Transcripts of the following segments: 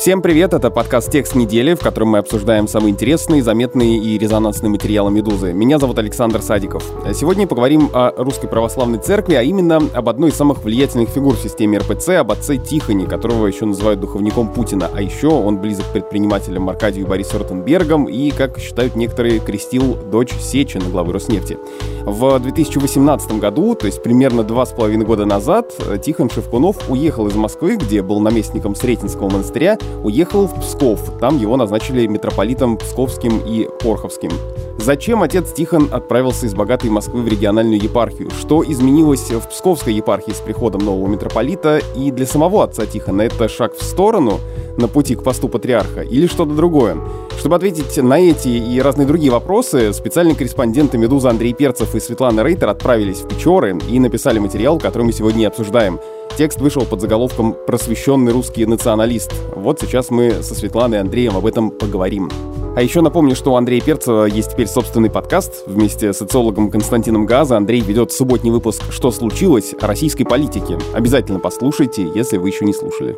Всем привет, это подкаст «Текст недели», в котором мы обсуждаем самые интересные, заметные и резонансные материалы «Медузы». Меня зовут Александр Садиков. Сегодня поговорим о Русской Православной Церкви, а именно об одной из самых влиятельных фигур в системе РПЦ, об отце Тихоне, которого еще называют духовником Путина. А еще он близок к предпринимателям Аркадию Борису Ротенбергом и, как считают некоторые, крестил дочь Сечина, главы Роснефти. В 2018 году, то есть примерно два с половиной года назад, Тихон Шевкунов уехал из Москвы, где был наместником Сретенского монастыря, уехал в Псков. Там его назначили митрополитом Псковским и Порховским. Зачем отец Тихон отправился из богатой Москвы в региональную епархию? Что изменилось в Псковской епархии с приходом нового митрополита? И для самого отца Тихона это шаг в сторону на пути к посту патриарха или что-то другое? Чтобы ответить на эти и разные другие вопросы, специальные корреспонденты «Медузы» Андрей Перцев и Светлана Рейтер отправились в Печоры и написали материал, который мы сегодня и обсуждаем. Текст вышел под заголовком «Просвещенный русский националист». Вот сейчас мы со Светланой и Андреем об этом поговорим. А еще напомню, что у Андрея Перцева есть теперь собственный подкаст. Вместе с социологом Константином Газа Андрей ведет субботний выпуск «Что случилось?» о российской политике. Обязательно послушайте, если вы еще не слушали.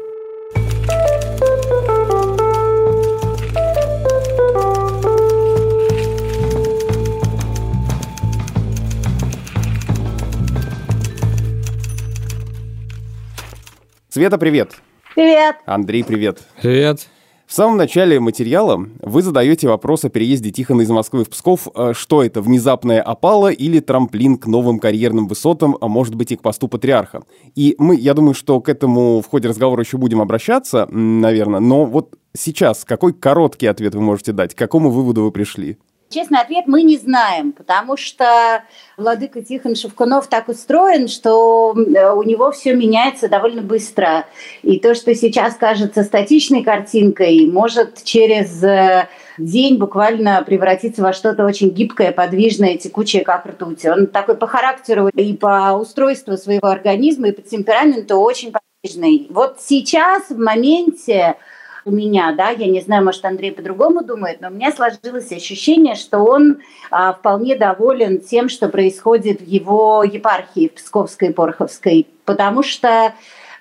Света, привет. Привет. Андрей, привет. Привет. В самом начале материала вы задаете вопрос о переезде Тихона из Москвы в Псков. Э, что это, внезапная опала или трамплин к новым карьерным высотам, а может быть и к посту патриарха? И мы, я думаю, что к этому в ходе разговора еще будем обращаться, наверное, но вот сейчас какой короткий ответ вы можете дать? К какому выводу вы пришли? Честный ответ мы не знаем, потому что владыка Тихон Шевкунов так устроен, что у него все меняется довольно быстро. И то, что сейчас кажется статичной картинкой, может через э, день буквально превратиться во что-то очень гибкое, подвижное, текучее, как ртуть. Он такой по характеру и по устройству своего организма, и по темпераменту очень подвижный. Вот сейчас, в моменте, у меня, да, я не знаю, может, Андрей по-другому думает, но у меня сложилось ощущение, что он а, вполне доволен тем, что происходит в его епархии, в Псковской и Порховской, потому что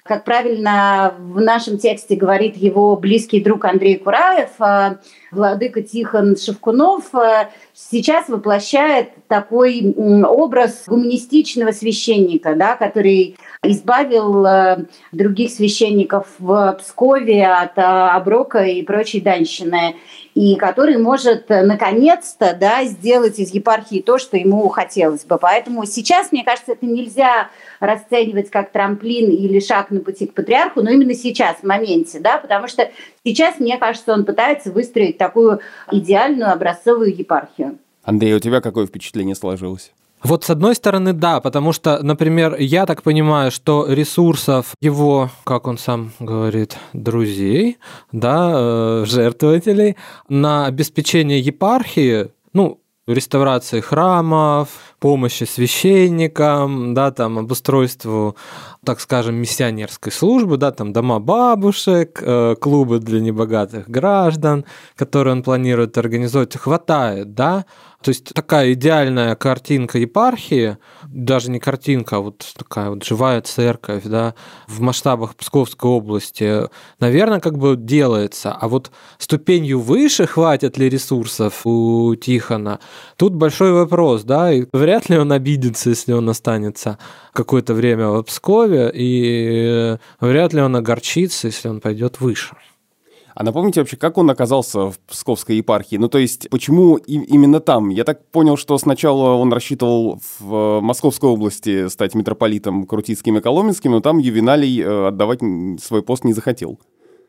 как правильно в нашем тексте говорит его близкий друг Андрей Кураев, а, владыка Тихон Шевкунов а, сейчас воплощает такой образ гуманистичного священника, да, который избавил а, других священников в Пскове от оброка и прочей данщины и который может э, наконец-то да, сделать из епархии то, что ему хотелось бы. Поэтому сейчас, мне кажется, это нельзя расценивать как трамплин или шаг на пути к патриарху, но именно сейчас, в моменте, да, потому что сейчас, мне кажется, он пытается выстроить такую идеальную образцовую епархию. Андрей, у тебя какое впечатление сложилось? Вот с одной стороны, да, потому что, например, я так понимаю, что ресурсов его, как он сам говорит, друзей, да, э, жертвователей на обеспечение епархии, ну, реставрации храмов, помощи священникам, да, там, обустройству, так скажем, миссионерской службы, да, там, дома бабушек, э, клубы для небогатых граждан, которые он планирует организовать, хватает, да, то есть такая идеальная картинка епархии, даже не картинка, а вот такая вот живая церковь, да, в масштабах Псковской области, наверное, как бы делается. А вот ступенью выше хватит ли ресурсов у Тихона? Тут большой вопрос, да, и вряд ли он обидится, если он останется какое-то время в Пскове, и вряд ли он огорчится, если он пойдет выше. А напомните вообще, как он оказался в Псковской епархии? Ну, то есть, почему и, именно там? Я так понял, что сначала он рассчитывал в э, Московской области стать митрополитом Крутицким и Коломенским, но там Ювеналий э, отдавать свой пост не захотел.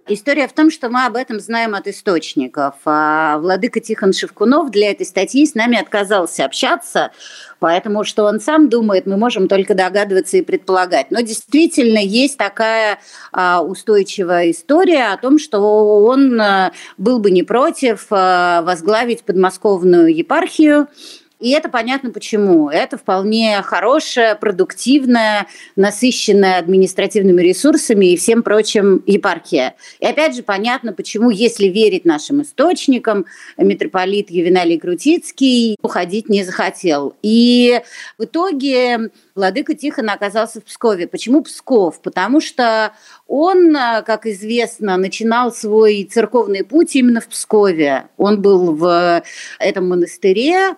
История в том, что мы об этом знаем от источников. А владыка Тихон Шевкунов для этой статьи с нами отказался общаться, поэтому что он сам думает, мы можем только догадываться и предполагать. Но действительно есть такая а, устойчивая история о том, что он а, был бы не против а, возглавить подмосковную епархию, и это понятно почему. Это вполне хорошая, продуктивная, насыщенная административными ресурсами и всем прочим епархия. И опять же понятно, почему, если верить нашим источникам, митрополит Ювеналий Крутицкий уходить не захотел. И в итоге Владыка Тихон оказался в Пскове. Почему Псков? Потому что он, как известно, начинал свой церковный путь именно в Пскове. Он был в этом монастыре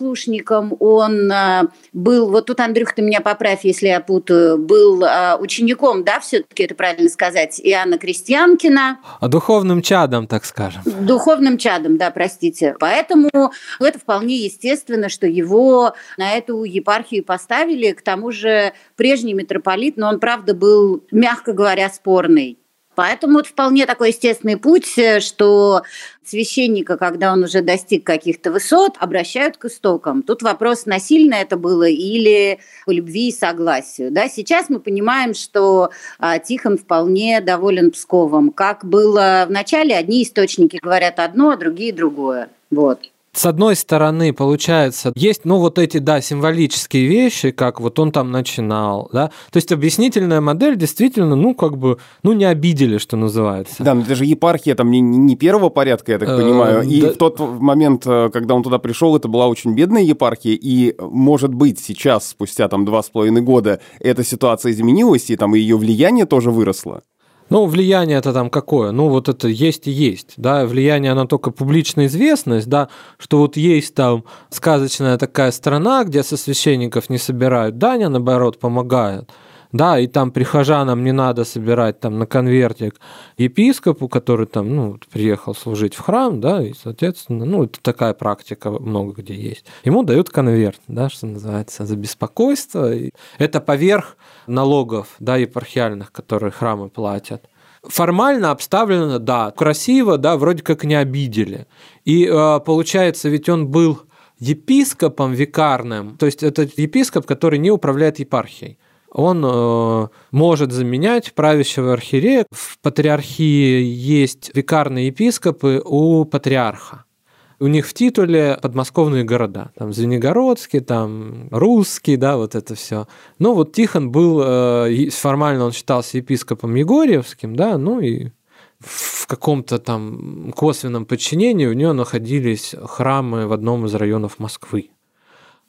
послушником, он э, был, вот тут, Андрюх, ты меня поправь, если я путаю, был э, учеником, да, все-таки это правильно сказать, Иоанна Крестьянкина. А духовным чадом, так скажем. Духовным чадом, да, простите. Поэтому это вполне естественно, что его на эту епархию поставили. К тому же прежний митрополит, но он, правда, был, мягко говоря, спорный. Поэтому это вполне такой естественный путь, э, что священника, когда он уже достиг каких-то высот, обращают к истокам. Тут вопрос, насильно это было или по любви и согласию. Да, сейчас мы понимаем, что а, Тихон вполне доволен Псковом. Как было в начале, одни источники говорят одно, а другие другое. Вот с одной стороны, получается, есть, ну, вот эти, да, символические вещи, как вот он там начинал, да, то есть объяснительная модель действительно, ну, как бы, ну, не обидели, что называется. Да, но это же епархия там не, не первого порядка, я так понимаю, и в тот момент, э, когда он туда пришел, это была очень бедная епархия, и, может быть, сейчас, спустя там два с половиной года, эта ситуация изменилась, и там ее влияние тоже выросло? Ну, влияние это там какое? Ну, вот это есть и есть, да, влияние, оно только публичная известность, да, что вот есть там сказочная такая страна, где со священников не собирают. Дань, а наоборот помогают – да, и там прихожанам не надо собирать там на конвертик епископу, который там, ну, приехал служить в храм, да, и, соответственно, ну, это такая практика много где есть. Ему дают конверт, да, что называется, за беспокойство. И это поверх налогов, да, епархиальных, которые храмы платят. Формально обставлено, да, красиво, да, вроде как не обидели. И э, получается, ведь он был епископом викарным, то есть это епископ, который не управляет епархией он э, может заменять правящего архиерея. В патриархии есть викарные епископы у патриарха. У них в титуле подмосковные города. Там Звенигородский, там Русский, да, вот это все. Но вот Тихон был, э, формально он считался епископом Егорьевским, да, ну и в каком-то там косвенном подчинении у него находились храмы в одном из районов Москвы.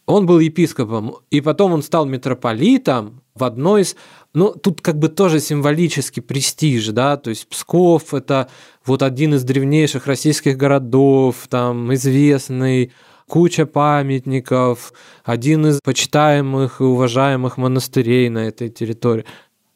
Он был епископом, и потом он стал митрополитом в одной из... Ну, тут как бы тоже символический престиж, да, то есть Псков – это вот один из древнейших российских городов, там известный, куча памятников, один из почитаемых и уважаемых монастырей на этой территории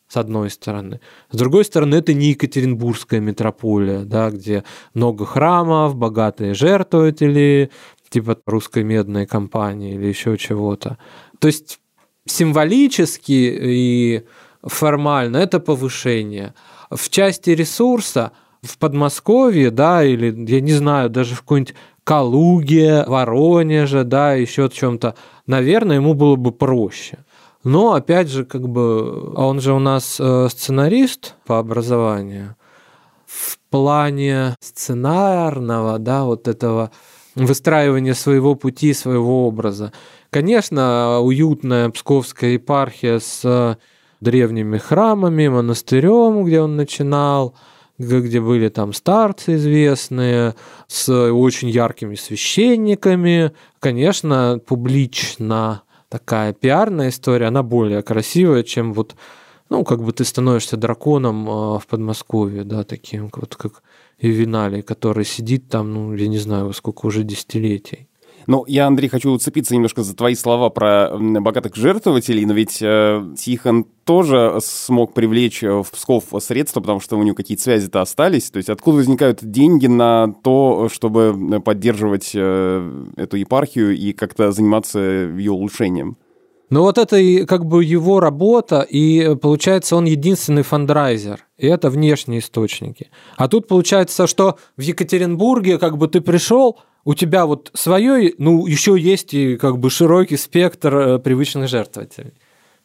с одной стороны. С другой стороны, это не Екатеринбургская метрополия, да, где много храмов, богатые жертвователи, типа русской медной компании или еще чего-то. То есть символически и формально это повышение. В части ресурса в Подмосковье, да, или, я не знаю, даже в какой-нибудь Калуге, Воронеже, да, еще в чем-то, наверное, ему было бы проще. Но, опять же, как бы, а он же у нас э, сценарист по образованию. В плане сценарного, да, вот этого выстраивания своего пути, своего образа. Конечно, уютная псковская епархия с древними храмами, монастырем, где он начинал, где были там старцы известные, с очень яркими священниками. Конечно, публично такая пиарная история, она более красивая, чем вот, ну, как бы ты становишься драконом а, в Подмосковье, да, таким вот как и Виналий, который сидит там, ну, я не знаю, сколько уже десятилетий. Ну, я, Андрей, хочу уцепиться немножко за твои слова про богатых жертвователей, но ведь э, Тихон тоже смог привлечь э, в Псков средства, потому что у него какие-то связи-то остались. То есть откуда возникают деньги на то, чтобы поддерживать э, эту епархию и как-то заниматься ее улучшением? Ну вот это и как бы его работа, и получается он единственный фандрайзер, это внешние источники. А тут получается, что в Екатеринбурге как бы ты пришел, у тебя вот свое, ну еще есть и как бы широкий спектр э, привычных жертвователей.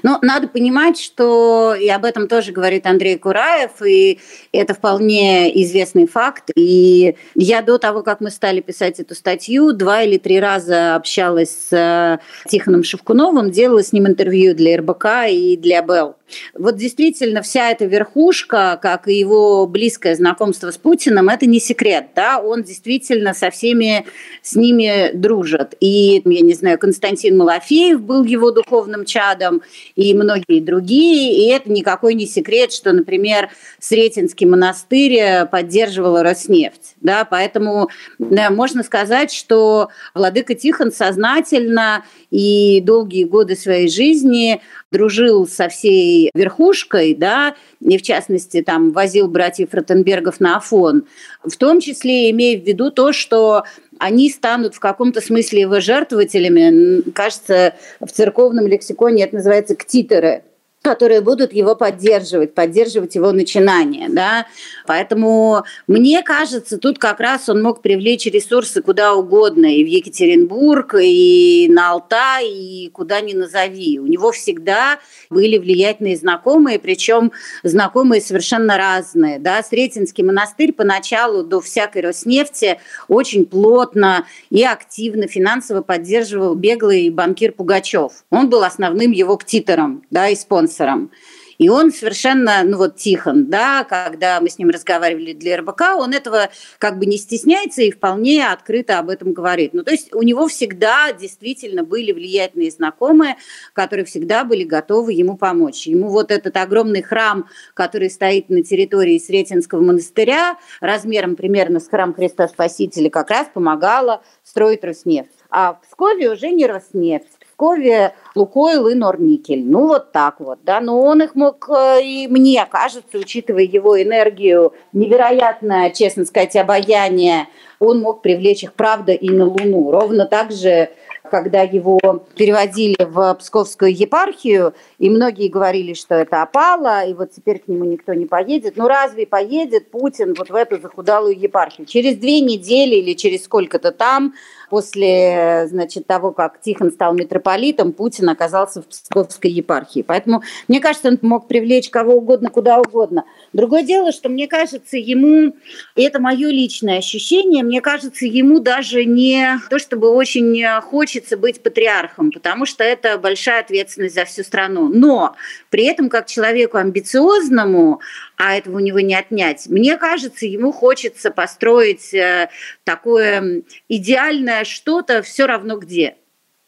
Но надо понимать, что, и об этом тоже говорит Андрей Кураев, и это вполне известный факт. И я до того, как мы стали писать эту статью, два или три раза общалась с Тихоном Шевкуновым, делала с ним интервью для РБК и для БЭЛ. Вот действительно вся эта верхушка, как и его близкое знакомство с Путиным, это не секрет, да, он действительно со всеми с ними дружит. И, я не знаю, Константин Малафеев был его духовным чадом, и многие другие, и это никакой не секрет, что, например, Сретенский монастырь поддерживал Роснефть, да, поэтому да, можно сказать, что Владыка Тихон сознательно и долгие годы своей жизни дружил со всей верхушкой, да, и в частности там возил братьев Ротенбергов на Афон, в том числе имея в виду то, что они станут в каком-то смысле его жертвователями. Кажется, в церковном лексиконе это называется ктитеры которые будут его поддерживать, поддерживать его начинание. Да? Поэтому мне кажется, тут как раз он мог привлечь ресурсы куда угодно, и в Екатеринбург, и на Алтай, и куда ни назови. У него всегда были влиятельные знакомые, причем знакомые совершенно разные. Да? Сретенский монастырь поначалу до всякой Роснефти очень плотно и активно финансово поддерживал беглый банкир Пугачев. Он был основным его ктитором да, и спонсором спонсором. И он совершенно, ну вот Тихон, да, когда мы с ним разговаривали для РБК, он этого как бы не стесняется и вполне открыто об этом говорит. Ну то есть у него всегда действительно были влиятельные знакомые, которые всегда были готовы ему помочь. Ему вот этот огромный храм, который стоит на территории Сретенского монастыря, размером примерно с храм Христа Спасителя, как раз помогала строить Роснефть. А в Пскове уже не Роснефть. Пскове Лукойл и Норникель. Ну, вот так вот, да. Но он их мог, э, и мне кажется, учитывая его энергию, невероятное, честно сказать, обаяние, он мог привлечь их, правда, и на Луну. Ровно так же когда его переводили в Псковскую епархию, и многие говорили, что это опало, и вот теперь к нему никто не поедет. Ну разве поедет Путин вот в эту захудалую епархию? Через две недели или через сколько-то там, после значит, того, как Тихон стал митрополитом, Путин оказался в Псковской епархии. Поэтому, мне кажется, он мог привлечь кого угодно, куда угодно. Другое дело, что мне кажется, ему, и это мое личное ощущение, мне кажется, ему даже не то, чтобы очень хочется быть патриархом, потому что это большая ответственность за всю страну. Но при этом, как человеку амбициозному, а этого у него не отнять, мне кажется, ему хочется построить э, такое идеальное что-то все равно где.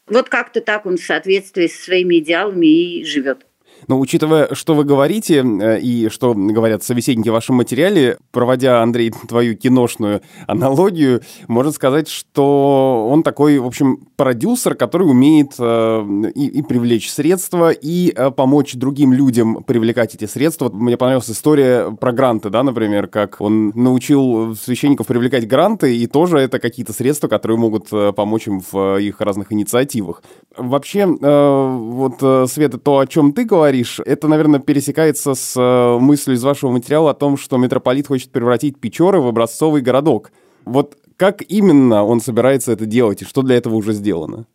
Вот как-то так он в соответствии со своими идеалами и живет. Но учитывая, что вы говорите э, и что говорят собеседники в вашем материале, проводя, Андрей, твою киношную аналогию, можно сказать, что он такой, в общем, продюсер, который умеет э, и, и привлечь средства, и э, помочь другим людям привлекать эти средства. Мне понравилась история про гранты, да, например, как он научил священников привлекать гранты, и тоже это какие-то средства, которые могут помочь им в их разных инициативах. Вообще, вот, Света, то, о чем ты говоришь, говоришь, это, наверное, пересекается с э, мыслью из вашего материала о том, что митрополит хочет превратить Печоры в образцовый городок. Вот как именно он собирается это делать и что для этого уже сделано?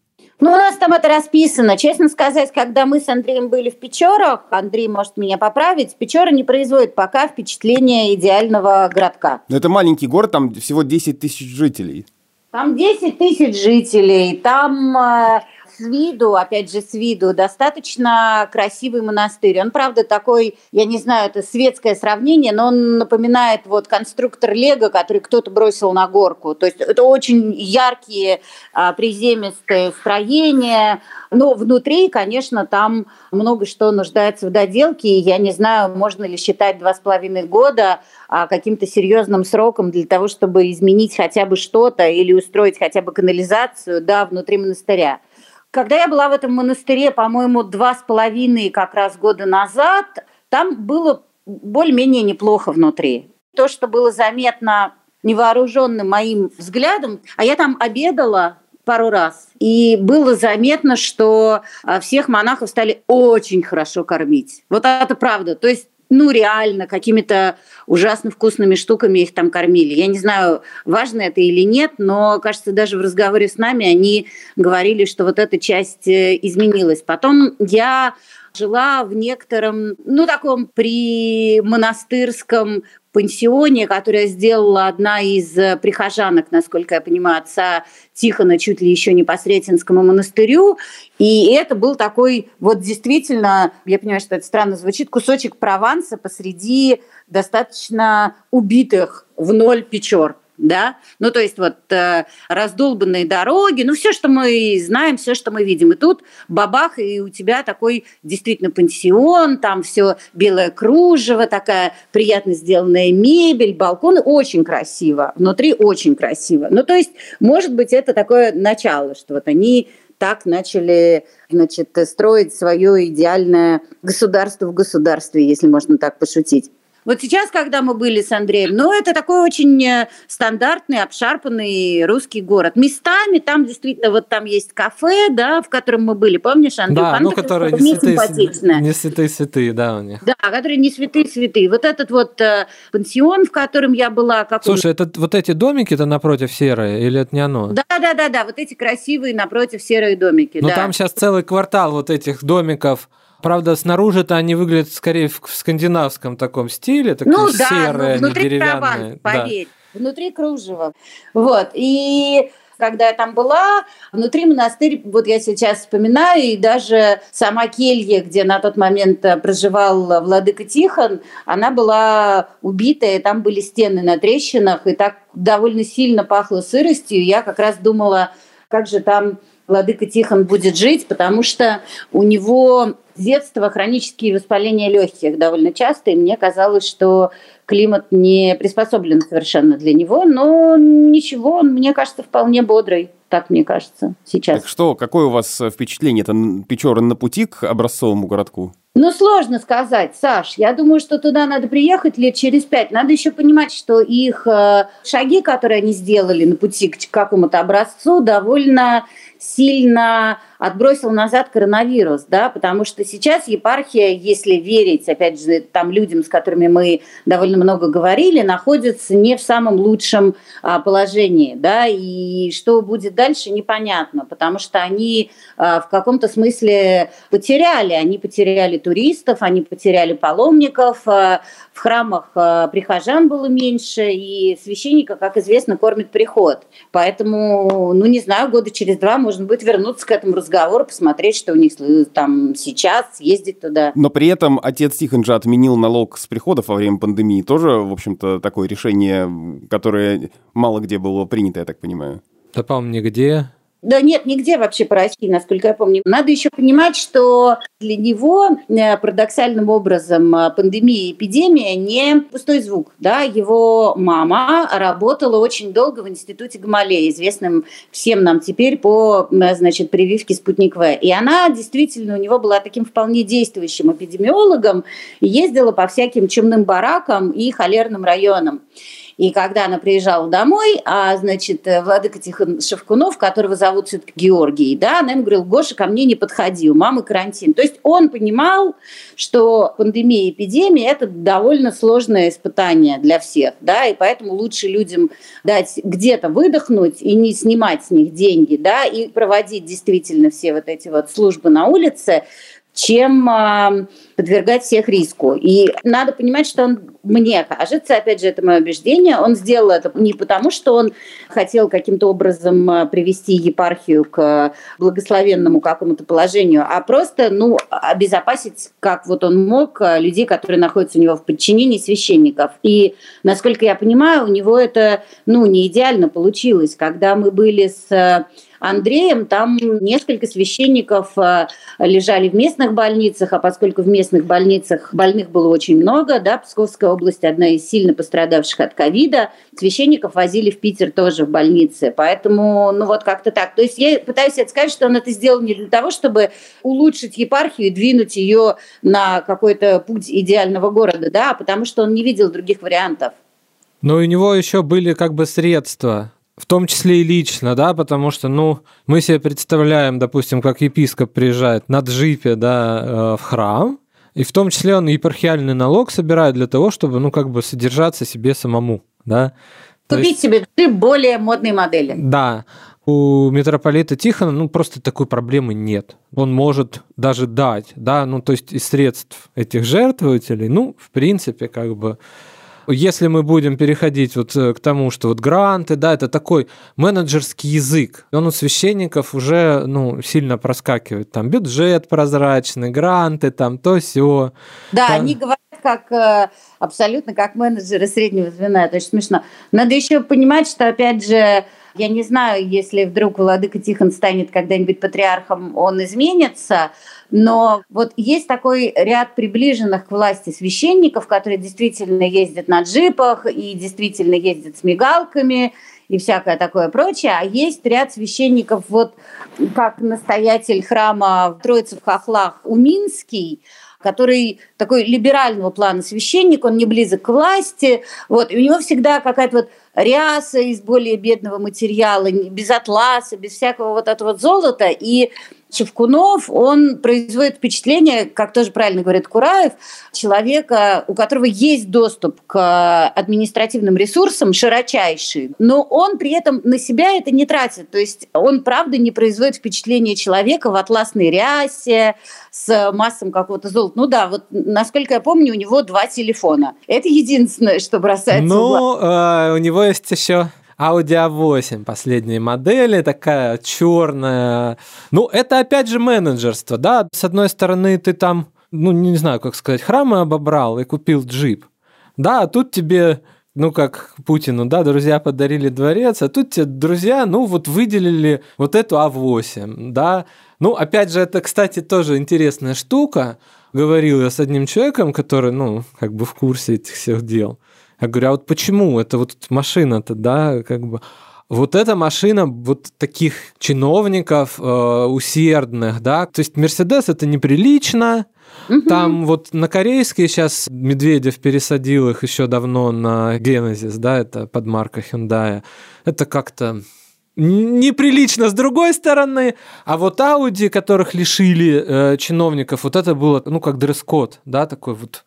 Ну, у нас там это расписано. Честно сказать, когда мы с Андреем были в Печорах, Андрей может меня поправить, Печора не производит пока впечатление идеального городка. Но это маленький город, там всего 10 тысяч жителей. Там 10 тысяч жителей, там э, с виду, опять же, с виду, достаточно красивый монастырь. Он, правда, такой, я не знаю, это светское сравнение, но он напоминает вот конструктор Лего, который кто-то бросил на горку. То есть это очень яркие, а, приземистые строения, но внутри, конечно, там много что нуждается в доделке, и я не знаю, можно ли считать два с половиной года а, каким-то серьезным сроком для того, чтобы изменить хотя бы что-то или устроить хотя бы канализацию да, внутри монастыря. Когда я была в этом монастыре, по-моему, два с половиной как раз года назад, там было более-менее неплохо внутри. То, что было заметно невооруженным моим взглядом, а я там обедала пару раз. И было заметно, что а, всех монахов стали очень хорошо кормить. Вот это правда. То есть ну, реально, какими-то ужасно вкусными штуками их там кормили. Я не знаю, важно это или нет, но, кажется, даже в разговоре с нами они говорили, что вот эта часть э, изменилась. Потом я жила в некотором, ну, таком при монастырском пансионе, которое сделала одна из прихожанок, насколько я понимаю, отца Тихона, чуть ли еще не по Сретенскому монастырю. И это был такой, вот действительно, я понимаю, что это странно звучит, кусочек Прованса посреди достаточно убитых в ноль печор да, ну то есть вот э, раздолбанные дороги, ну все, что мы знаем, все, что мы видим, и тут бабах, и у тебя такой действительно пансион, там все белое кружево, такая приятно сделанная мебель, балконы, очень красиво, внутри очень красиво, ну то есть, может быть, это такое начало, что вот они так начали значит, строить свое идеальное государство в государстве, если можно так пошутить. Вот сейчас, когда мы были с Андреем, ну, это такой очень э, стандартный, обшарпанный русский город. Местами там действительно, вот там есть кафе, да, в котором мы были, помнишь, Андрей? Да, ну, которые не святые, не святые святые, да, у них. Да, которые не святые святые. Вот этот вот э, пансион, в котором я была. Как Слушай, это вот эти домики-то напротив серые, или это не оно? Да, да, да, да, вот эти красивые напротив серые домики. Ну, да. там сейчас целый квартал вот этих домиков Правда, снаружи-то они выглядят скорее в скандинавском таком стиле, такие ну, да, серые, ну, внутри деревянные. Прованс, поверь, да. внутри кружева. Вот, и когда я там была, внутри монастырь, вот я сейчас вспоминаю, и даже сама келья, где на тот момент проживал владыка Тихон, она была убитая, и там были стены на трещинах, и так довольно сильно пахло сыростью. Я как раз думала, как же там владыка Тихон будет жить, потому что у него с детства хронические воспаления легких довольно часто, и мне казалось, что климат не приспособлен совершенно для него, но ничего, он, мне кажется, вполне бодрый, так мне кажется, сейчас. Так что, какое у вас впечатление? Это Печоры на пути к образцовому городку? Ну, сложно сказать, Саш. Я думаю, что туда надо приехать лет через пять. Надо еще понимать, что их э, шаги, которые они сделали на пути к какому-то образцу, довольно сильно отбросил назад коронавирус, да, потому что сейчас епархия, если верить, опять же, там людям, с которыми мы довольно много говорили, находится не в самом лучшем а, положении, да, и что будет дальше, непонятно, потому что они а, в каком-то смысле потеряли, они потеряли туристов, они потеряли паломников, а, в храмах прихожан было меньше, и священника, как известно, кормит приход, поэтому, ну, не знаю, года через два можно будет вернуться к этому разговору, посмотреть, что у них там сейчас, съездить туда. Но при этом отец Тихон же отменил налог с приходов во время пандемии. Тоже, в общем-то, такое решение, которое мало где было принято, я так понимаю. Да, по-моему, нигде. Да нет, нигде вообще по России, насколько я помню. Надо еще понимать, что для него э, парадоксальным образом э, пандемия и эпидемия не пустой звук. Да? Его мама работала очень долго в институте Гамалея, известным всем нам теперь по э, значит, прививке «Спутник В». И она действительно у него была таким вполне действующим эпидемиологом, ездила по всяким чумным баракам и холерным районам. И когда она приезжала домой, а, значит, э, владыка Тихон Шевкунов, которого зовут все-таки Георгий, да, она ему говорила, Гоша, ко мне не подходи, у мамы карантин. То есть он понимал, что пандемия эпидемия – это довольно сложное испытание для всех, да, и поэтому лучше людям дать где-то выдохнуть и не снимать с них деньги, да, и проводить действительно все вот эти вот службы на улице, чем а, подвергать всех риску. И надо понимать, что он, мне кажется, опять же, это мое убеждение, он сделал это не потому, что он хотел каким-то образом а, привести епархию к благословенному какому-то положению, а просто, ну, обезопасить, как вот он мог, а, людей, которые находятся у него в подчинении священников. И, насколько я понимаю, у него это, ну, не идеально получилось. Когда мы были с Андреем, там несколько священников э, лежали в местных больницах, а поскольку в местных больницах больных было очень много, да, Псковская область одна из сильно пострадавших от ковида, священников возили в Питер тоже в больнице, поэтому, ну вот как-то так. То есть я пытаюсь сказать, что он это сделал не для того, чтобы улучшить епархию и двинуть ее на какой-то путь идеального города, да, а потому что он не видел других вариантов. Но у него еще были как бы средства в том числе и лично, да, потому что, ну, мы себе представляем, допустим, как епископ приезжает на джипе, да, э, в храм, и в том числе он епархиальный налог собирает для того, чтобы, ну, как бы содержаться себе самому, да. Купить есть... себе джип более модной модели. Да. у митрополита Тихона, ну, просто такой проблемы нет. Он может даже дать, да, ну, то есть из средств этих жертвователей, ну, в принципе, как бы если мы будем переходить вот э, к тому, что вот гранты, да, это такой менеджерский язык, он у священников уже, ну, сильно проскакивает. Там бюджет прозрачный, гранты, там то все. Да, там... они говорят как э, абсолютно как менеджеры среднего звена. Это очень смешно. Надо еще понимать, что, опять же, я не знаю, если вдруг Владыка Тихон станет когда-нибудь патриархом, он изменится, но вот есть такой ряд приближенных к власти священников, которые действительно ездят на джипах и действительно ездят с мигалками и всякое такое прочее, а есть ряд священников, вот как настоятель храма Троицы в Хохлах Уминский, который такой либерального плана священник, он не близок к власти, вот, и у него всегда какая-то вот ряса из более бедного материала, без атласа, без всякого вот этого золота, и Чевкунов, он производит впечатление, как тоже правильно говорит Кураев, человека, у которого есть доступ к административным ресурсам широчайший, но он при этом на себя это не тратит. То есть он, правда, не производит впечатление человека в атласной рясе, с массом какого-то золота. Ну да, вот насколько я помню, у него два телефона. Это единственное, что бросается Ну, э, у него есть еще Audi A8 последней модели, такая черная. Ну, это опять же менеджерство, да. С одной стороны, ты там, ну, не знаю, как сказать, храмы обобрал и купил джип. Да, а тут тебе ну, как Путину, да, друзья подарили дворец, а тут тебе друзья, ну, вот выделили вот эту А8, да. Ну, опять же, это, кстати, тоже интересная штука. Говорил я с одним человеком, который, ну, как бы в курсе этих всех дел. Я говорю, а вот почему? Это вот машина-то, да, как бы... Вот эта машина вот таких чиновников э, усердных, да, то есть Мерседес это неприлично, угу. там вот на корейские сейчас Медведев пересадил их еще давно на Genesis, да, это подмарка Hyundai, это как-то неприлично с другой стороны, а вот Audi, которых лишили э, чиновников, вот это было, ну, как дресс-код, да, такой вот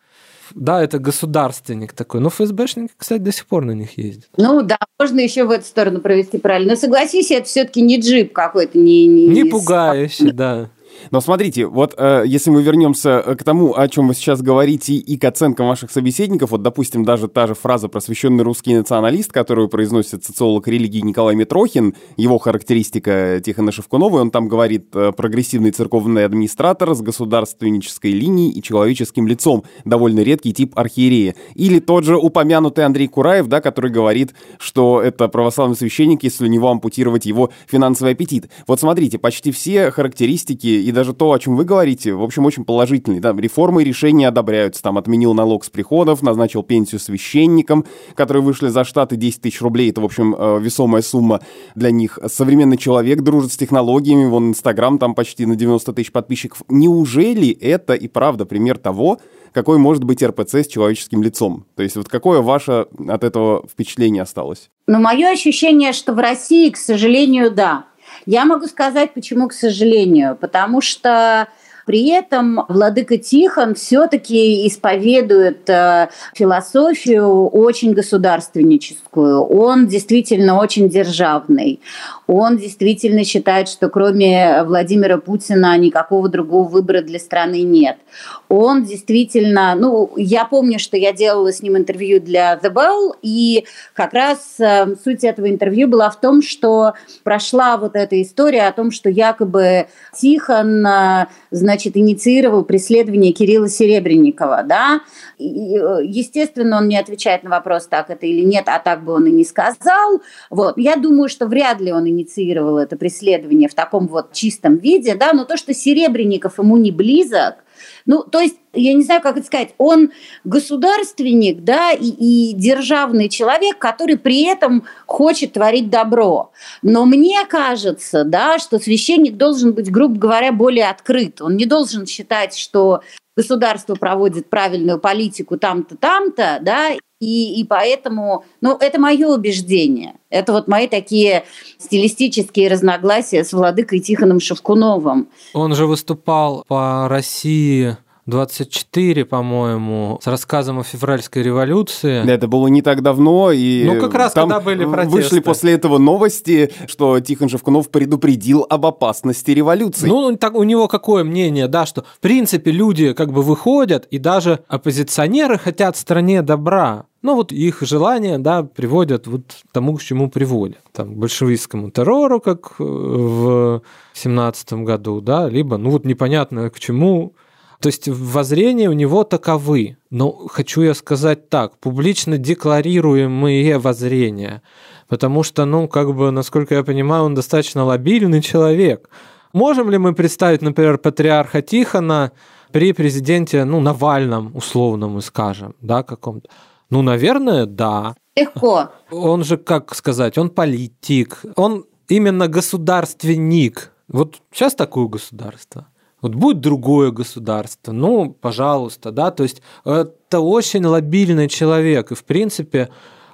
да, это государственник такой. Но ФСБшники, кстати, до сих пор на них ездят. Ну да, можно еще в эту сторону провести правильно. Но согласись, это все-таки не джип какой-то, не... Не, не пугающий, да. Но смотрите, вот э, если мы вернемся э, к тому, о чем вы сейчас говорите, и к оценкам ваших собеседников, вот, допустим, даже та же фраза «просвещенный русский националист», которую произносит социолог религии Николай Митрохин, его характеристика Тихона Шевкунова, он там говорит э, «прогрессивный церковный администратор с государственнической линией и человеческим лицом, довольно редкий тип архиерея». Или тот же упомянутый Андрей Кураев, да, который говорит, что это православный священник, если у него ампутировать его финансовый аппетит. Вот смотрите, почти все характеристики и даже то, о чем вы говорите, в общем, очень положительный. Да, реформы и решения одобряются. Там отменил налог с приходов, назначил пенсию священникам, которые вышли за штаты 10 тысяч рублей. Это, в общем, э, весомая сумма для них. Современный человек дружит с технологиями. Вон Инстаграм там почти на 90 тысяч подписчиков. Неужели это и правда пример того, какой может быть РПЦ с человеческим лицом? То есть вот какое ваше от этого впечатление осталось? Ну, мое ощущение, что в России, к сожалению, да. Я могу сказать, почему, к сожалению. Потому что при этом владыка Тихон все-таки исповедует э, философию очень государственническую. Он действительно очень державный. Он действительно считает, что кроме Владимира Путина никакого другого выбора для страны нет. Он действительно, ну, я помню, что я делала с ним интервью для The Bell, и как раз э, суть этого интервью была в том, что прошла вот эта история о том, что якобы Тихон, э, значит, инициировал преследование Кирилла Серебренникова, да, и, э, естественно, он не отвечает на вопрос, так это или нет, а так бы он и не сказал. Вот. Я думаю, что вряд ли он инициировал это преследование в таком вот чистом виде, да, но то, что Серебренников ему не близок, ну, то есть, я не знаю, как это сказать, он государственник, да, и, и державный человек, который при этом хочет творить добро. Но мне кажется, да, что священник должен быть, грубо говоря, более открыт. Он не должен считать, что государство проводит правильную политику там-то, там-то, да, и, и поэтому, ну, это мое убеждение. Это вот мои такие стилистические разногласия с владыкой Тихоном Шевкуновым. Он же выступал по России 24, по-моему, с рассказом о февральской революции. Это было не так давно, и ну, как раз там когда были протесты. вышли после этого новости, что Тихон Шевкунов предупредил об опасности революции. Ну, так у него какое мнение, да, что в принципе люди как бы выходят, и даже оппозиционеры хотят стране добра. Ну, вот их желания, да, приводят вот к тому, к чему приводят. Там, к большевистскому террору, как в семнадцатом году, да, либо, ну, вот непонятно к чему то есть воззрения у него таковы. Но хочу я сказать так, публично декларируемые воззрения. Потому что, ну, как бы, насколько я понимаю, он достаточно лобильный человек. Можем ли мы представить, например, патриарха Тихона при президенте, ну, Навальном, условно мы скажем, да, каком-то? Ну, наверное, да. Легко. Он же, как сказать, он политик, он именно государственник. Вот сейчас такое государство. Вот будет другое государство, ну, пожалуйста, да, то есть это очень лобильный человек, и, в принципе,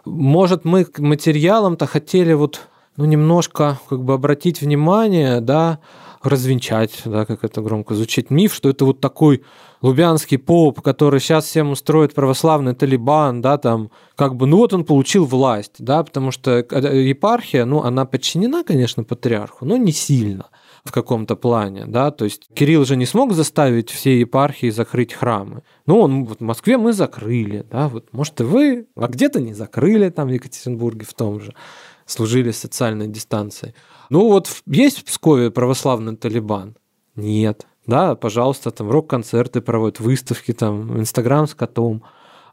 может, мы к материалам-то хотели вот, ну, немножко как бы обратить внимание, да, развенчать, да, как это громко звучит, миф, что это вот такой лубянский поп, который сейчас всем устроит православный талибан, да, там, как бы, ну вот он получил власть, да, потому что епархия, ну, она подчинена, конечно, патриарху, но не сильно – в каком-то плане, да, то есть Кирилл же не смог заставить все епархии закрыть храмы. Ну, он, вот в Москве мы закрыли, да, вот, может, и вы, а где-то не закрыли, там, в Екатеринбурге в том же, служили социальной дистанцией. Ну, вот есть в Пскове православный Талибан? Нет. Да, пожалуйста, там рок-концерты проводят, выставки, там, Инстаграм с котом.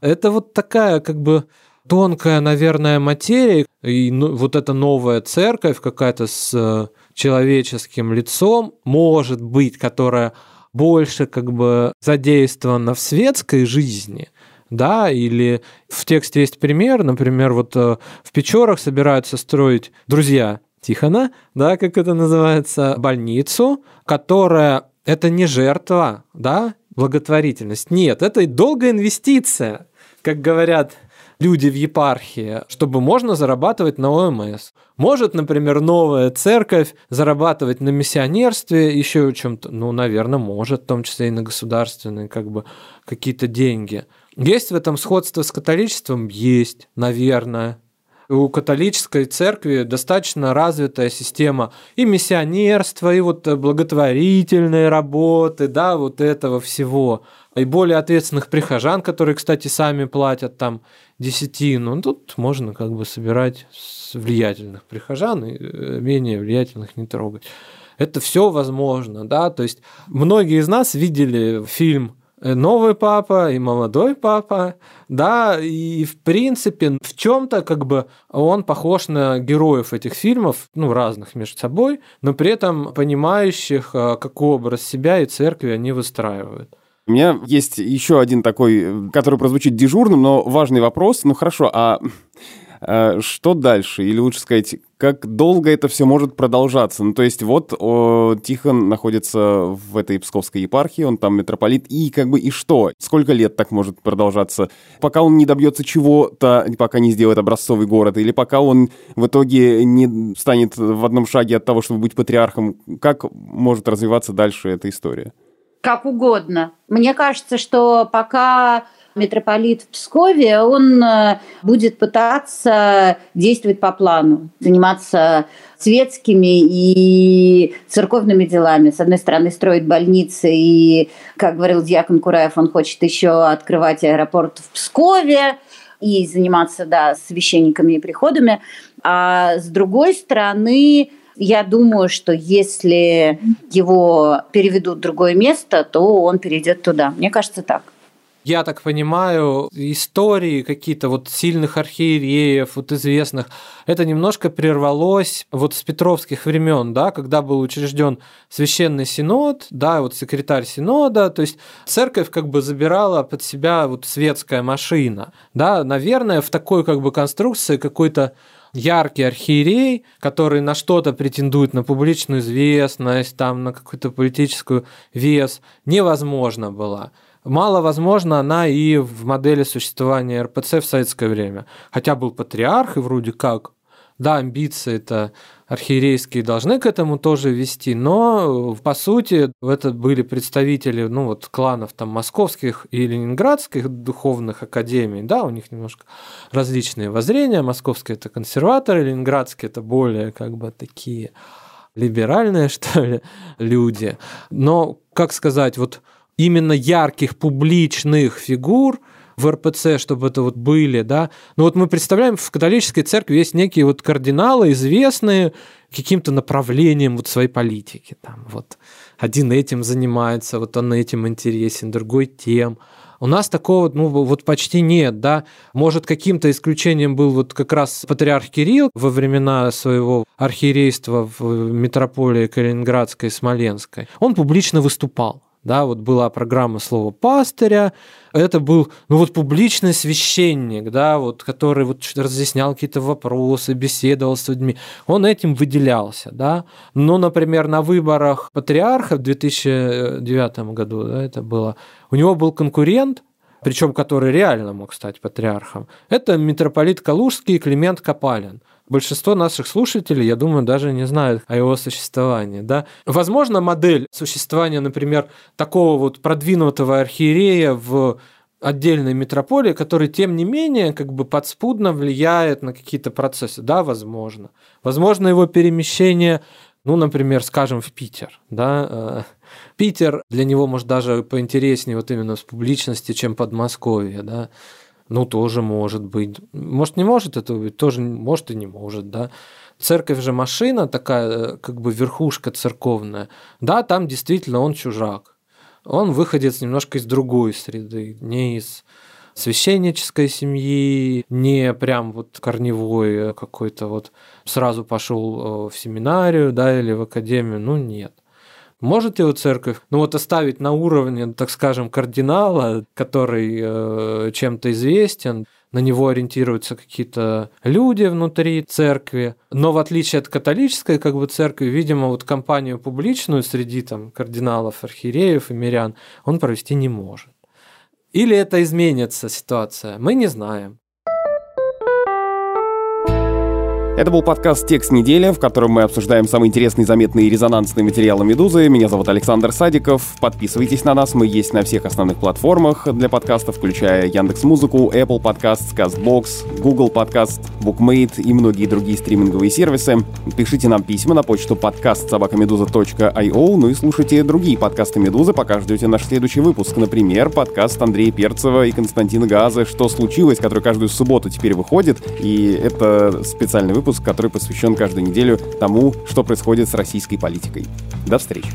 Это вот такая, как бы, тонкая, наверное, материя, и ну, вот эта новая церковь какая-то с э, человеческим лицом, может быть, которая больше как бы задействована в светской жизни, да, или в тексте есть пример, например, вот э, в Печорах собираются строить друзья Тихона, да, как это называется, больницу, которая это не жертва, да, благотворительность. Нет, это долгая инвестиция, как говорят люди в епархии, чтобы можно зарабатывать на ОМС. Может, например, новая церковь зарабатывать на миссионерстве, еще чем-то, ну, наверное, может, в том числе и на государственные как бы какие-то деньги. Есть в этом сходство с католичеством? Есть, наверное. У католической церкви достаточно развитая система и миссионерства, и вот благотворительной работы, да, вот этого всего. И более ответственных прихожан, которые, кстати, сами платят там десятину. Ну, тут можно как бы собирать влиятельных прихожан и э, менее влиятельных не трогать. Это все возможно, да, то есть многие из нас видели фильм новый папа и молодой папа, да, и в принципе в чем-то как бы он похож на героев этих фильмов, ну, разных между собой, но при этом понимающих, э, какой образ себя и церкви они выстраивают. У меня есть еще один такой, который прозвучит дежурным, но важный вопрос. Ну хорошо, а э, что дальше? Или лучше сказать, как долго это все может продолжаться? Ну, то есть вот о, Тихон находится в этой Псковской епархии, он там митрополит, и как бы и что? Сколько лет так может продолжаться? Пока он не добьется чего-то, пока не сделает образцовый город, или пока он в итоге не станет в одном шаге от того, чтобы быть патриархом, как может развиваться дальше эта история? Как угодно. Мне кажется, что пока митрополит в Пскове, он э, будет пытаться действовать по плану, заниматься светскими и церковными делами. С одной стороны, строить больницы, и, как говорил Дьякон Кураев, он хочет еще открывать аэропорт в Пскове и заниматься да, священниками и приходами. А с другой стороны, я думаю, что если его переведут в другое место, то он перейдет туда. Мне кажется так я так понимаю, истории какие-то вот сильных архиереев, вот известных, это немножко прервалось вот с петровских времен, да, когда был учрежден священный синод, да, вот секретарь синода, то есть церковь как бы забирала под себя вот светская машина, да, наверное, в такой как бы конструкции какой-то яркий архиерей, который на что-то претендует, на публичную известность, там, на какую-то политическую вес, невозможно было. Мало возможно она и в модели существования РПЦ в советское время. Хотя был патриарх и вроде как, Да, амбиции это архиерейские должны к этому тоже вести, но по сути это были представители ну, вот, кланов там, московских и ленинградских духовных академий, да, у них немножко различные воззрения, московские это консерваторы, ленинградские это более как бы такие либеральные, что ли, люди. Но, как сказать, вот именно ярких публичных фигур в РПЦ, чтобы это вот были, да. Ну вот мы представляем, в католической церкви есть некие вот кардиналы, известные каким-то направлением вот своей политики. Там вот один этим занимается, вот он этим интересен, другой тем. У нас такого ну, вот почти нет, да. Может, каким-то исключением был вот как раз патриарх Кирилл во времена своего архиерейства в метрополии Калининградской и Смоленской. Он публично выступал да, вот была программа «Слово пастыря», это был, ну вот публичный священник, да, вот, который вот разъяснял какие-то вопросы, беседовал с людьми, он этим выделялся, да, но, например, на выборах патриарха в 2009 году, да, это было, у него был конкурент, причем который реально мог стать патриархом, это митрополит Калужский Климент Капалин – большинство наших слушателей, я думаю, даже не знают о его существовании. Да? Возможно, модель существования, например, такого вот продвинутого архиерея в отдельной метрополии, который, тем не менее, как бы подспудно влияет на какие-то процессы. Да, возможно. Возможно, его перемещение, ну, например, скажем, в Питер. Да? Питер для него, может, даже поинтереснее вот именно с публичности, чем Подмосковье. Да? Ну, тоже может быть. Может, не может это быть, тоже может и не может, да. Церковь же машина такая, э, как бы верхушка церковная. Да, там действительно он чужак. Он выходец немножко из другой среды, не из священнической семьи, не прям вот корневой э, какой-то вот сразу пошел э, в семинарию, да, или в академию, ну нет. Может его церковь, ну вот оставить на уровне, так скажем, кардинала, который э, чем-то известен, на него ориентируются какие-то люди внутри церкви. Но в отличие от католической как бы, церкви, видимо, вот компанию публичную среди там, кардиналов, архиереев и мирян он провести не может. Или это изменится ситуация, мы не знаем. Это был подкаст «Текст недели», в котором мы обсуждаем самые интересные, заметные и резонансные материалы «Медузы». Меня зовут Александр Садиков. Подписывайтесь на нас, мы есть на всех основных платформах для подкастов, включая Яндекс Музыку, Apple Podcasts, CastBox, Google Podcast, BookMate и многие другие стриминговые сервисы. Пишите нам письма на почту подкаст собакамедуза.io, ну и слушайте другие подкасты «Медузы», пока ждете наш следующий выпуск. Например, подкаст Андрея Перцева и Константина Газа «Что случилось?», который каждую субботу теперь выходит. И это специальный выпуск выпуск, который посвящен каждую неделю тому, что происходит с российской политикой. До встречи!